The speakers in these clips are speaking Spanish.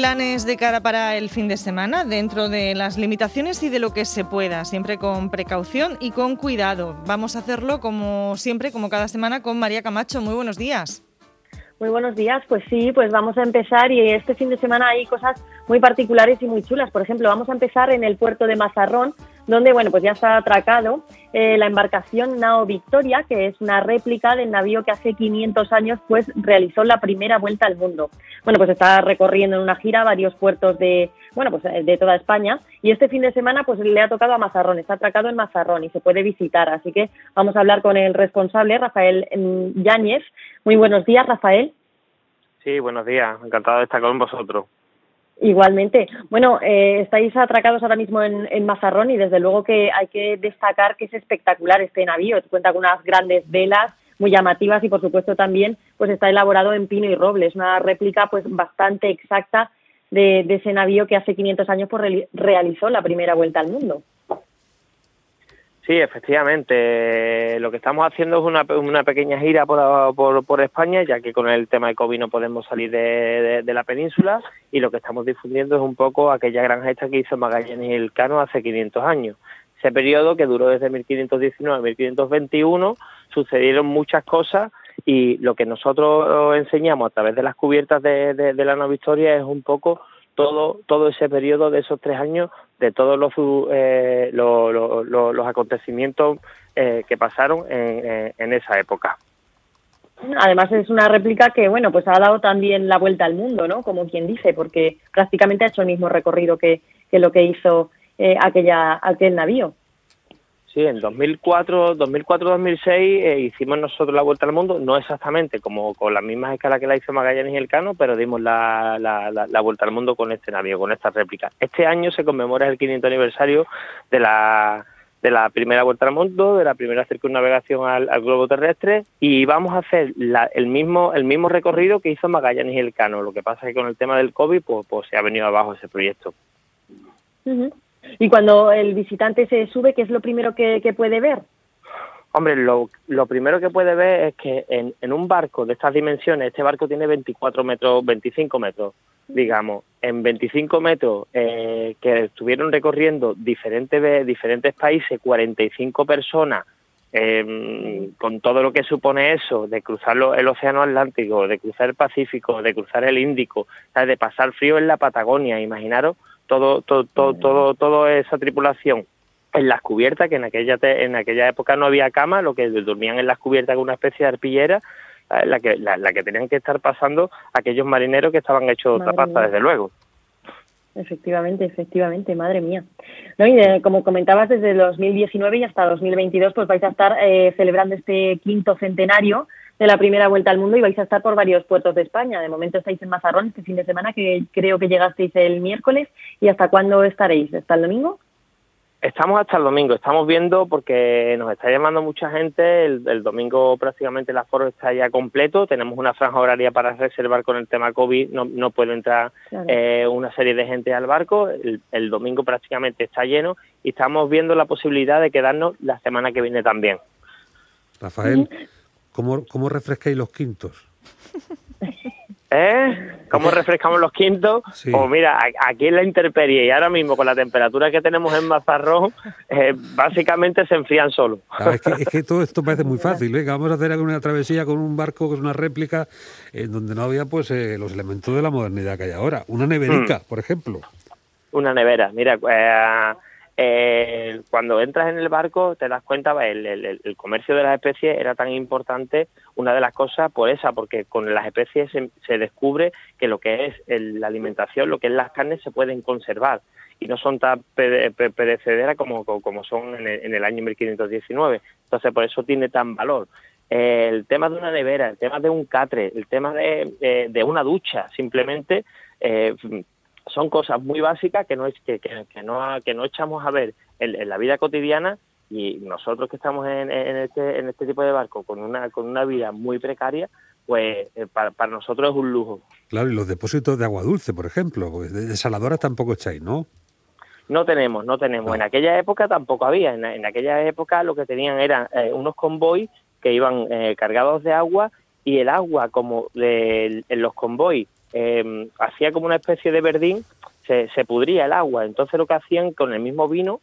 Planes de cara para el fin de semana dentro de las limitaciones y de lo que se pueda, siempre con precaución y con cuidado. Vamos a hacerlo como siempre, como cada semana, con María Camacho. Muy buenos días. Muy buenos días, pues sí, pues vamos a empezar y este fin de semana hay cosas muy particulares y muy chulas. Por ejemplo, vamos a empezar en el puerto de Mazarrón, donde bueno, pues ya está atracado eh, la embarcación Nao Victoria, que es una réplica del navío que hace 500 años pues realizó la primera vuelta al mundo. Bueno, pues está recorriendo en una gira varios puertos de bueno, pues de toda España y este fin de semana pues le ha tocado a Mazarrón, está atracado en Mazarrón y se puede visitar, así que vamos a hablar con el responsable Rafael mm, Yáñez. Muy buenos días, Rafael. Sí, buenos días, encantado de estar con vosotros. Igualmente. Bueno, eh, estáis atracados ahora mismo en, en, Mazarrón y desde luego que hay que destacar que es espectacular este navío. Cuenta con unas grandes velas muy llamativas y por supuesto también pues está elaborado en pino y roble. Es una réplica pues bastante exacta de, de ese navío que hace 500 años pues, realizó la primera vuelta al mundo. Sí, efectivamente. Lo que estamos haciendo es una, una pequeña gira por, por, España, ya que con el tema de COVID no podemos salir de, la península, y lo que estamos difundiendo es un poco aquella granja esta que hizo Magallanes y el Cano hace 500 años. Ese periodo que duró desde 1519 a 1521, sucedieron muchas cosas y lo que nosotros enseñamos a través de las cubiertas de la Nueva Historia es un poco todo, todo ese periodo de esos tres años, de todos los, eh, los acontecimientos eh, que pasaron en, en, esa época. Además es una réplica que, bueno, pues ha dado también la vuelta al mundo, ¿no? Como quien dice, porque prácticamente ha hecho el mismo recorrido que, que lo que hizo eh, aquella, aquel navío. Sí, en 2004, 2004-2006 eh, hicimos nosotros la vuelta al mundo, no exactamente como con las mismas escalas que la hizo Magallanes y el Cano, pero dimos la, la, la, vuelta al mundo con este navío, con esta réplica. Este año se conmemora el 500 aniversario de la de la primera vuelta al mundo, de la primera circunnavegación al, al globo terrestre y vamos a hacer la, el mismo el mismo recorrido que hizo Magallanes y el Cano. Lo que pasa es que con el tema del COVID pues, pues se ha venido abajo ese proyecto. Uh y cuando el visitante se sube, ¿qué es lo primero que, puede ver? Hombre, lo, lo, primero que puede ver es que en, un barco de estas dimensiones, este barco tiene 24 metros, 25 metros, digamos, en 25 metros eh, que estuvieron recorriendo diferentes, diferentes países, 45 personas, eh, con todo lo que supone eso, de cruzar el Océano Atlántico, de cruzar el Pacífico, de cruzar el Índico, de pasar frío en la Patagonia, imaginaros todo, todo, todo, todo, toda esa tripulación en las cubiertas, que en aquella, en aquella época no había cama, lo que dormían en las cubiertas con una especie de arpillera, eh, la que, la, la, que tenían que estar pasando aquellos marineros que estaban hechos otra pasta, desde luego. Efectivamente, efectivamente, madre mía. No, y de, como comentabas, desde 2019 y hasta 2022 pues vais a estar eh, celebrando este quinto centenario de la primera vuelta al mundo y vais a estar por varios puertos de España. De momento estáis en Mazarrón este fin de semana, que creo que llegasteis el miércoles. ¿Y hasta cuándo estaréis? ¿Hasta el domingo? Estamos hasta el domingo, estamos viendo porque nos está llamando mucha gente, el, el domingo prácticamente el aforo está ya completo, tenemos una franja horaria para reservar con el tema COVID, no, no puede entrar claro. eh, una serie de gente al barco, el, el, domingo prácticamente está lleno y estamos viendo la posibilidad de quedarnos la semana que viene también. Rafael, ¿cómo, cómo refrescáis los quintos? ¿Eh? ¿Cómo refrescamos los quintos? Sí. Pues mira, aquí en la intemperie y ahora mismo con la temperatura que tenemos en Mazarrón, eh, básicamente se enfrían solo. Claro, es, que, es, que, todo esto parece muy fácil. ¿eh? Vamos a hacer una travesía con un barco que es una réplica en donde no había pues eh, los elementos de la modernidad que hay ahora. Una neverica, hmm. por ejemplo. Una nevera. Mira, eh, eh, cuando entras en el barco te das cuenta, el, comercio de las especies era tan importante, una de las cosas por esa, porque con las especies se, descubre que lo que es el, la alimentación, lo que es las carnes, se pueden conservar y no son tan perecederas como, como son en el, en el año 1519. Entonces, por eso tiene tan valor. Eh, el tema de una nevera, el tema de un catre, el tema de, de, de una ducha, simplemente eh, son cosas muy básicas que no es que, que, que no que no echamos a ver en, en, la vida cotidiana y nosotros que estamos en, en, este en este tipo de barco con una con una vida muy precaria pues eh, para, para, nosotros es un lujo. Claro y los depósitos de agua dulce por ejemplo pues de desaladoras tampoco echáis no no tenemos no tenemos. No. en aquella época tampoco había. En, en, aquella época lo que tenían eran eh, unos convoys que iban eh, cargados de agua y el agua como de, en los convoys eh, hacía como una especie de verdín, se, se pudría el agua. Entonces lo que hacían con el mismo vino,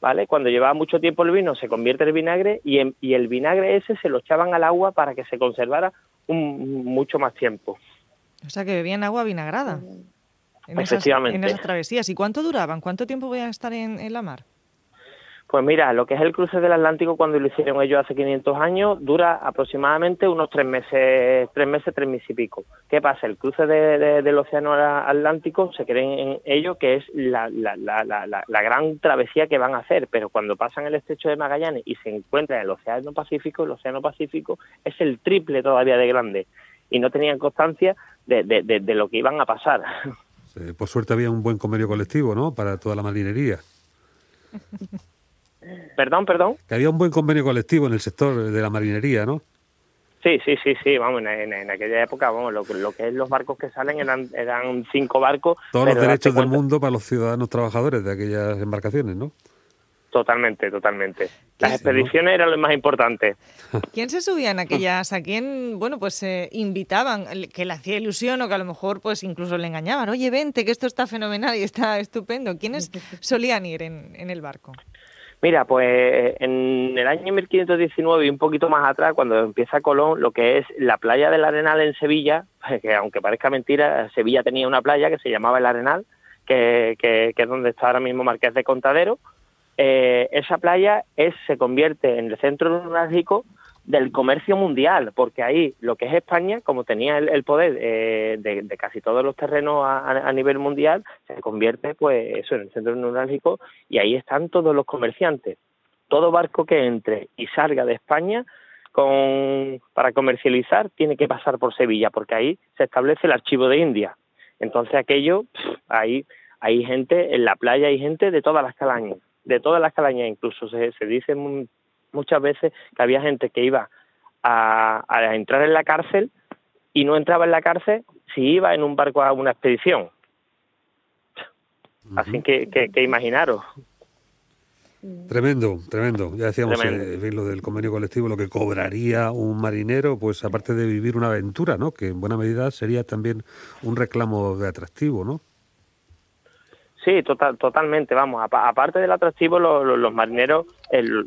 ¿vale? Cuando llevaba mucho tiempo el vino se convierte en vinagre y, en- y el vinagre ese se lo echaban al agua para que se conservara un, mucho más tiempo. O sea, que bebían agua vinagrada. En esas, Efectivamente. en esas travesías. ¿Y cuánto duraban? ¿Cuánto tiempo voy a estar en, en la mar? Pues mira, lo que es el cruce del Atlántico cuando lo hicieron ellos hace 500 años dura aproximadamente unos tres meses, tres meses, tres meses y pico. ¿Qué pasa? El cruce de- de- del Océano Atlántico se creen en ello que es la, la, la, la, la- la gran travesía que van a hacer, pero cuando pasan el estrecho de Magallanes y se encuentran en el Océano Pacífico, el Océano Pacífico es el triple todavía de grande y no tenían constancia de, de, de- de lo que iban a pasar. Por suerte había un buen convenio colectivo, ¿no? Para toda la marinería. perdón, perdón. Que había un buen convenio colectivo en el sector de la marinería, ¿no? Sí, sí, sí, sí, vamos, en, aquella época, vamos, lo, que- lo que es los barcos que salen eran, eran cinco barcos. Todos los derechos del mundo para los ciudadanos trabajadores de aquellas embarcaciones, ¿no? Totalmente, totalmente. Las expediciones eran lo más importante. ¿Quién se subía en aquellas? ¿A quién, bueno, pues eh, invitaban? Que le hacía ilusión o que a lo mejor pues incluso le engañaban. Oye, vente, que esto está fenomenal y está estupendo. ¿Quiénes solían ir en, en el barco? Mira, pues en el año 1519 y un poquito más atrás, cuando empieza Colón, lo que es la playa del Arenal en Sevilla, que aunque parezca mentira, Sevilla tenía una playa que se llamaba el Arenal, que, que- que es donde está ahora mismo Marqués de Contadero. Eh, esa playa es, se convierte en el centro neurálgico del comercio mundial, porque ahí lo que es España, como tenía el, el poder eh, de, casi todos los terrenos a, nivel mundial, se convierte pues eso en el centro neurálgico y ahí están todos los comerciantes. Todo barco que entre y salga de España con, para comercializar tiene que pasar por Sevilla, porque ahí se establece el archivo de India. Entonces aquello, ahí hay gente, en la playa hay gente de todas las calañas, de todas las calañas, incluso se, se dice muchas veces que había gente que iba a, a entrar en la cárcel y no entraba en la cárcel si iba en un barco a una expedición. Así que, que, que imaginaros. Tremendo, tremendo. Ya decíamos Tremendo. eh, lo del convenio colectivo, lo que cobraría un marinero, pues aparte de vivir una aventura, ¿no? Que en buena medida sería también un reclamo de atractivo, ¿no? Sí, total, totalmente, vamos. Apa- aparte del atractivo, lo- lo- los marineros,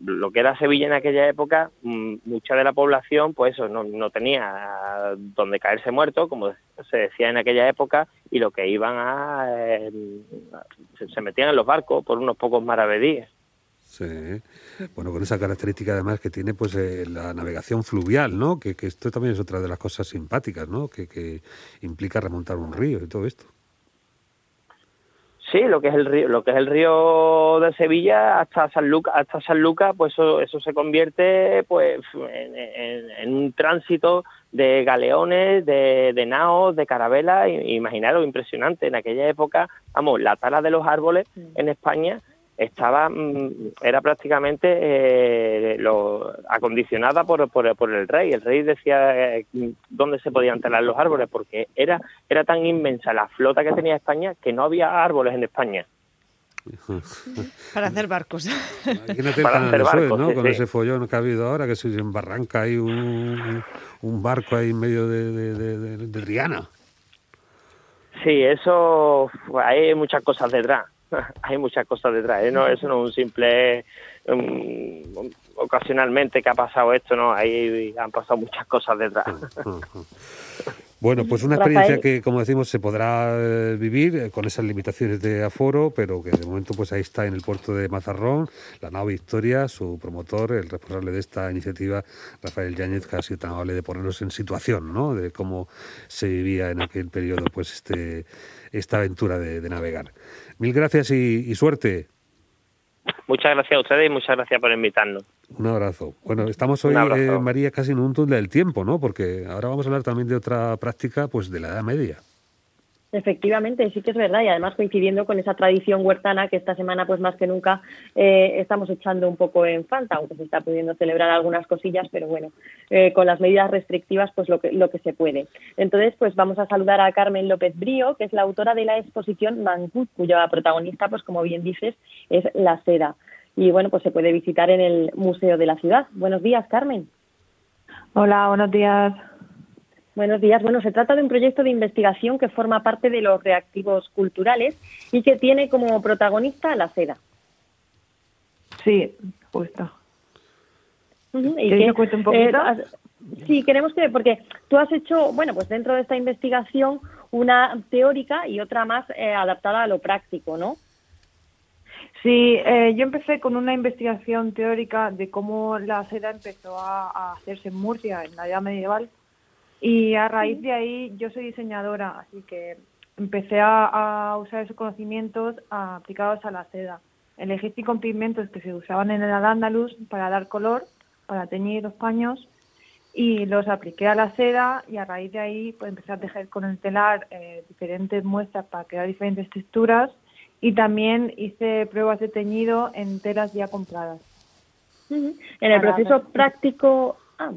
lo que era Sevilla en aquella época, mm, mucha de la población, pues eso, no, no tenía donde caerse muerto, como se decía en aquella época, y lo que iban a... se, se metían en los barcos por unos pocos maravedíes. Sí. Bueno, con esa característica además que tiene pues eh, la navegación fluvial, ¿no? Que, que esto también es otra de las cosas simpáticas, ¿no? Que, que implica remontar un río y todo esto. Sí, lo que es el río, lo que es el río de Sevilla hasta San Lucas, hasta San Lucas, pues eso, eso se convierte pues en, en- en un tránsito de galeones, de, de naos, de carabelas, imaginaros, impresionante. En aquella época, vamos, la tala de los árboles en España estaba, mm, era prácticamente eh, lo, acondicionada por, por, por el rey. El rey decía eh, dónde se podían talar los árboles, porque era, era tan inmensa la flota que tenía España que no había árboles en España. Para hacer barcos. Imagínate Para hacer barcos, ¿no? sí, Con sí. ese follón que ha habido ahora, que se embarranca ahí un, un- un barco ahí en medio de, de, de- de- de Triana. Sí, eso, pues, hay muchas cosas detrás. hay muchas cosas detrás. ¿eh? No, eso no es un simple, um, ocasionalmente que ha pasado esto, no. Ahí han pasado muchas cosas detrás. Bueno, pues una Rafael. experiencia que, como decimos, se podrá eh, vivir eh, con esas limitaciones de aforo, pero que de momento pues ahí está en el puerto de Mazarrón, la nave Victoria, su promotor, el responsable de esta iniciativa, Rafael Yáñez, que ha sido tan amable de ponernos en situación, ¿no? De cómo se vivía en aquel periodo, pues este esta aventura de, de navegar. Mil gracias y, y suerte. Muchas gracias a ustedes y muchas gracias por invitarnos. Un abrazo. Bueno, estamos hoy, eh, María, casi en un túnel del tiempo, ¿no? Porque ahora vamos a hablar también de otra práctica, pues de la Edad Media. Efectivamente, sí que es verdad y además coincidiendo con esa tradición huertana que esta semana pues más que nunca eh, estamos echando un poco en falta, aunque se está pudiendo celebrar algunas cosillas, pero bueno, eh, con las medidas restrictivas pues lo que, lo que se puede. Entonces pues vamos a saludar a Carmen López Brío, que es la autora de la exposición Mancut, cuya protagonista pues como bien dices es la seda. Y bueno, pues se puede visitar en el Museo de la Ciudad. Buenos días, Carmen. Hola, buenos días. Buenos días. Bueno, se trata de un proyecto de investigación que forma parte de los reactivos culturales y que tiene como protagonista la seda. Sí, justo. Ujú, ¿Y ¿Quieres qué? que cuente un poquito? has- sí, queremos que, porque tú has hecho, bueno, pues dentro de esta investigación una teórica y otra más eh, adaptada a lo práctico, ¿no? Sí, eh, yo empecé con una investigación teórica de cómo la seda empezó a, a hacerse en Murcia en la edad medieval y a raíz de ahí yo soy diseñadora, así que empecé a, a usar esos conocimientos aplicados a la seda. Elegí cinco pigmentos que se usaban en el Al-Ándalus para dar color, para teñir los paños y los apliqué a la seda y a raíz de ahí pues empecé a tejer con el telar eh, diferentes muestras para crear diferentes texturas y también hice pruebas de teñido en telas ya compradas. En el Para proceso práctico, ah,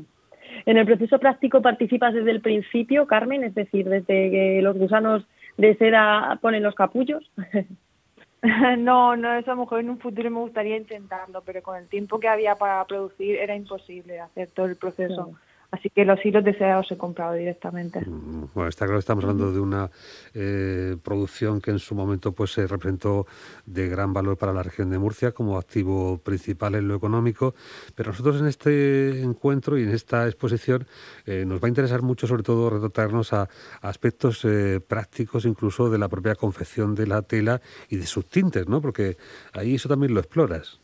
en el proceso práctico participas desde el principio, Carmen, es decir, desde que los gusanos de seda ponen los capullos. no, no, eso a lo mejor en un futuro me gustaría intentarlo, pero con el tiempo que había para producir era imposible hacer todo el proceso. Así que los hilos de seda los he comprado directamente. Bueno, está claro que estamos hablando de una eh, producción que en su momento pues se representó de gran valor para la región de Murcia como activo principal en lo económico, pero nosotros en este encuentro y en esta exposición eh, nos va a interesar mucho sobre todo retratarnos a, a aspectos eh, prácticos incluso de la propia confección de la tela y de sus tintes, ¿no? Porque ahí eso también lo exploras.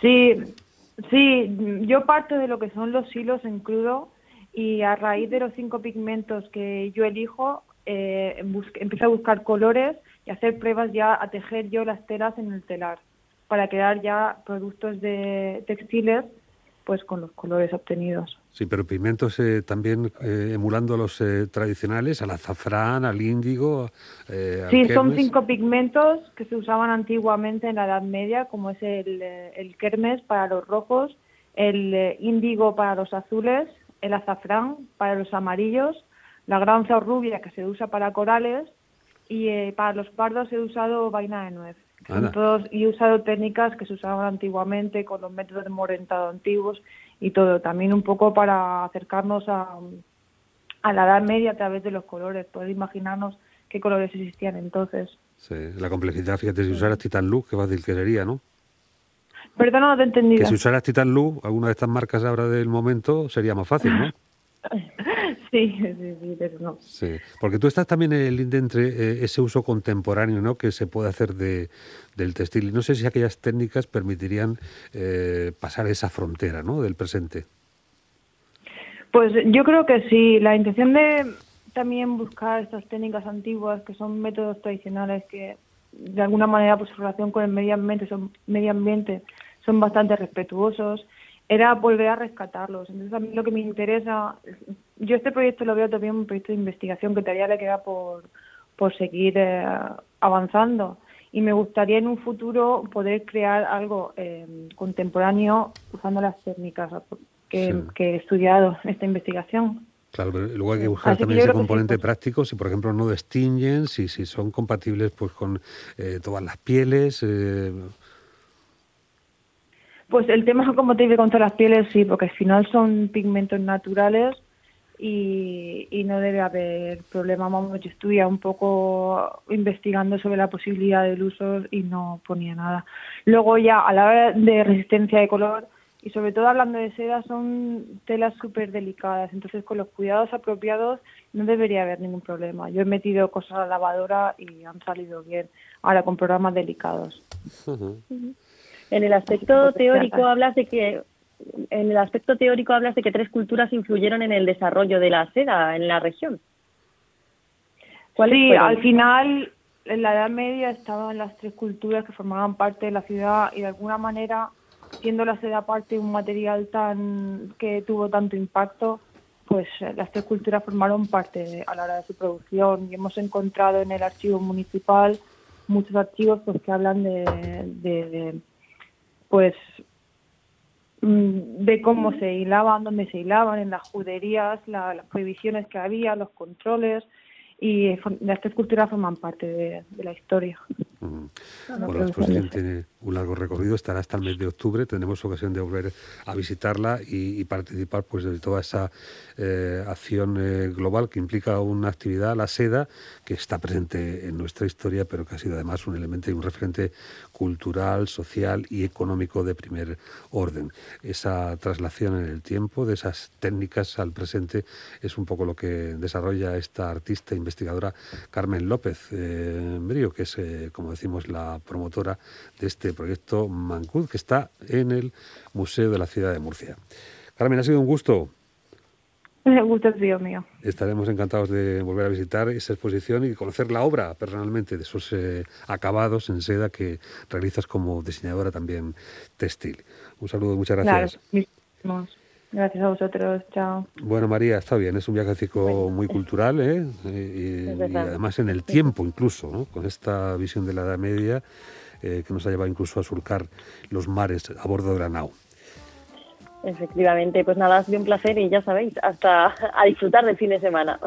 Sí, sí, yo parto de lo que son los hilos en crudo y a raíz de los cinco pigmentos que yo elijo, eh, empiezo a buscar colores y hacer pruebas ya a tejer yo las telas en el telar para crear ya productos de textiles pues con los colores obtenidos. Sí, pero pigmentos eh, también eh, emulando a los eh, tradicionales, al azafrán, al índigo. eh, al Sí, son cinco pigmentos que se usaban antiguamente en la Edad Media, como es el, eh, el kermes para los rojos, el eh, índigo para los azules, el azafrán para los amarillos, la granza o rubia que se usa para corales y para los pardos he usado vaina de nuez. Son todos, y he usado técnicas que se usaban antiguamente con los métodos de morentado antiguos y todo, también un poco para acercarnos a, a la Edad Media a través de los colores, poder imaginarnos qué colores existían entonces. Sí, la complejidad, fíjate, si usaras Titan Luz, qué fácil que sería, ¿no? Perdona, no te he entendido. Que si usaras Titan Luz, alguna de estas marcas ahora del momento, sería más fácil, ¿no? Sí, sí, sí, pero no. Sí, porque tú estás también en el linde entre eh, ese uso contemporáneo ¿no? que se puede hacer de, del textil. Y no sé si aquellas técnicas permitirían eh, pasar esa frontera ¿no? del presente. Pues yo creo que sí. La intención de también buscar estas técnicas antiguas, que son métodos tradicionales que de alguna manera, pues, su relación con el medio ambiente son, medio ambiente son bastante respetuosos, era volver a rescatarlos. Entonces, a mí lo que me interesa, yo este proyecto lo veo también un proyecto de investigación que todavía le queda por, por seguir eh, avanzando. Y me gustaría en un futuro poder crear algo eh, contemporáneo usando las técnicas que, Sí. que he estudiado en esta investigación. Claro, pero luego hay que buscar Así también ese sí, componente pues. práctico, si por ejemplo no destiñen, si, si son compatibles pues con eh, todas las pieles. eh, Pues el tema, como te digo, contra las pieles, sí, porque al final son pigmentos naturales y, y no debe haber problema. Vamos, yo estuve un poco investigando sobre la posibilidad del uso y no ponía nada. Luego ya, a la hora de resistencia de color, y sobre todo hablando de seda, son telas súper delicadas, entonces con los cuidados apropiados no debería haber ningún problema. Yo he metido cosas a la lavadora y han salido bien, ahora con programas delicados. En el aspecto Porque teórico hablas de que en el aspecto teórico hablas de que tres culturas influyeron en el desarrollo de la seda en la región. ¿Cuáles Sí, fueron? al final, en la Edad Media estaban las tres culturas que formaban parte de la ciudad y de alguna manera, siendo la seda parte un material tan que tuvo tanto impacto, pues eh, las tres culturas formaron parte de- a la hora de su producción y hemos encontrado en el archivo municipal muchos archivos pues que hablan de, de- de, pues de cómo se hilaban, dónde se hilaban, en las juderías, la- las prohibiciones que había, los controles, y las tres culturas forman parte de, de la historia. Bueno, la exposición tiene un largo recorrido, estará hasta el mes de octubre, tendremos ocasión de volver a visitarla y, participar pues de toda esa eh, acción eh, global que implica una actividad, la seda, que está presente en nuestra historia, pero que ha sido además un elemento y un referente cultural, social y económico de primer orden. Esa traslación en el tiempo de esas técnicas al presente es un poco lo que desarrolla esta artista investigadora Carmen López eh, Brío, que es, como decimos, la promotora de este proyecto Mancud, que está en el Museo de la Ciudad de Murcia. Carmen, ha sido un gusto. El gusto sido mío. Estaremos encantados de volver a visitar esa exposición y conocer la obra personalmente de esos eh, acabados en seda que realizas como diseñadora también textil. Un saludo, muchas gracias. Gracias a vosotros, chao. Bueno, María, está bien, es un viajecico muy cultural ¿eh? y, además en el tiempo incluso, ¿no? con esta visión de la Edad Media eh, que nos ha llevado incluso a surcar los mares a bordo de la nao. Efectivamente, pues nada, ha sido un placer y ya sabéis, hasta a disfrutar del fin de semana.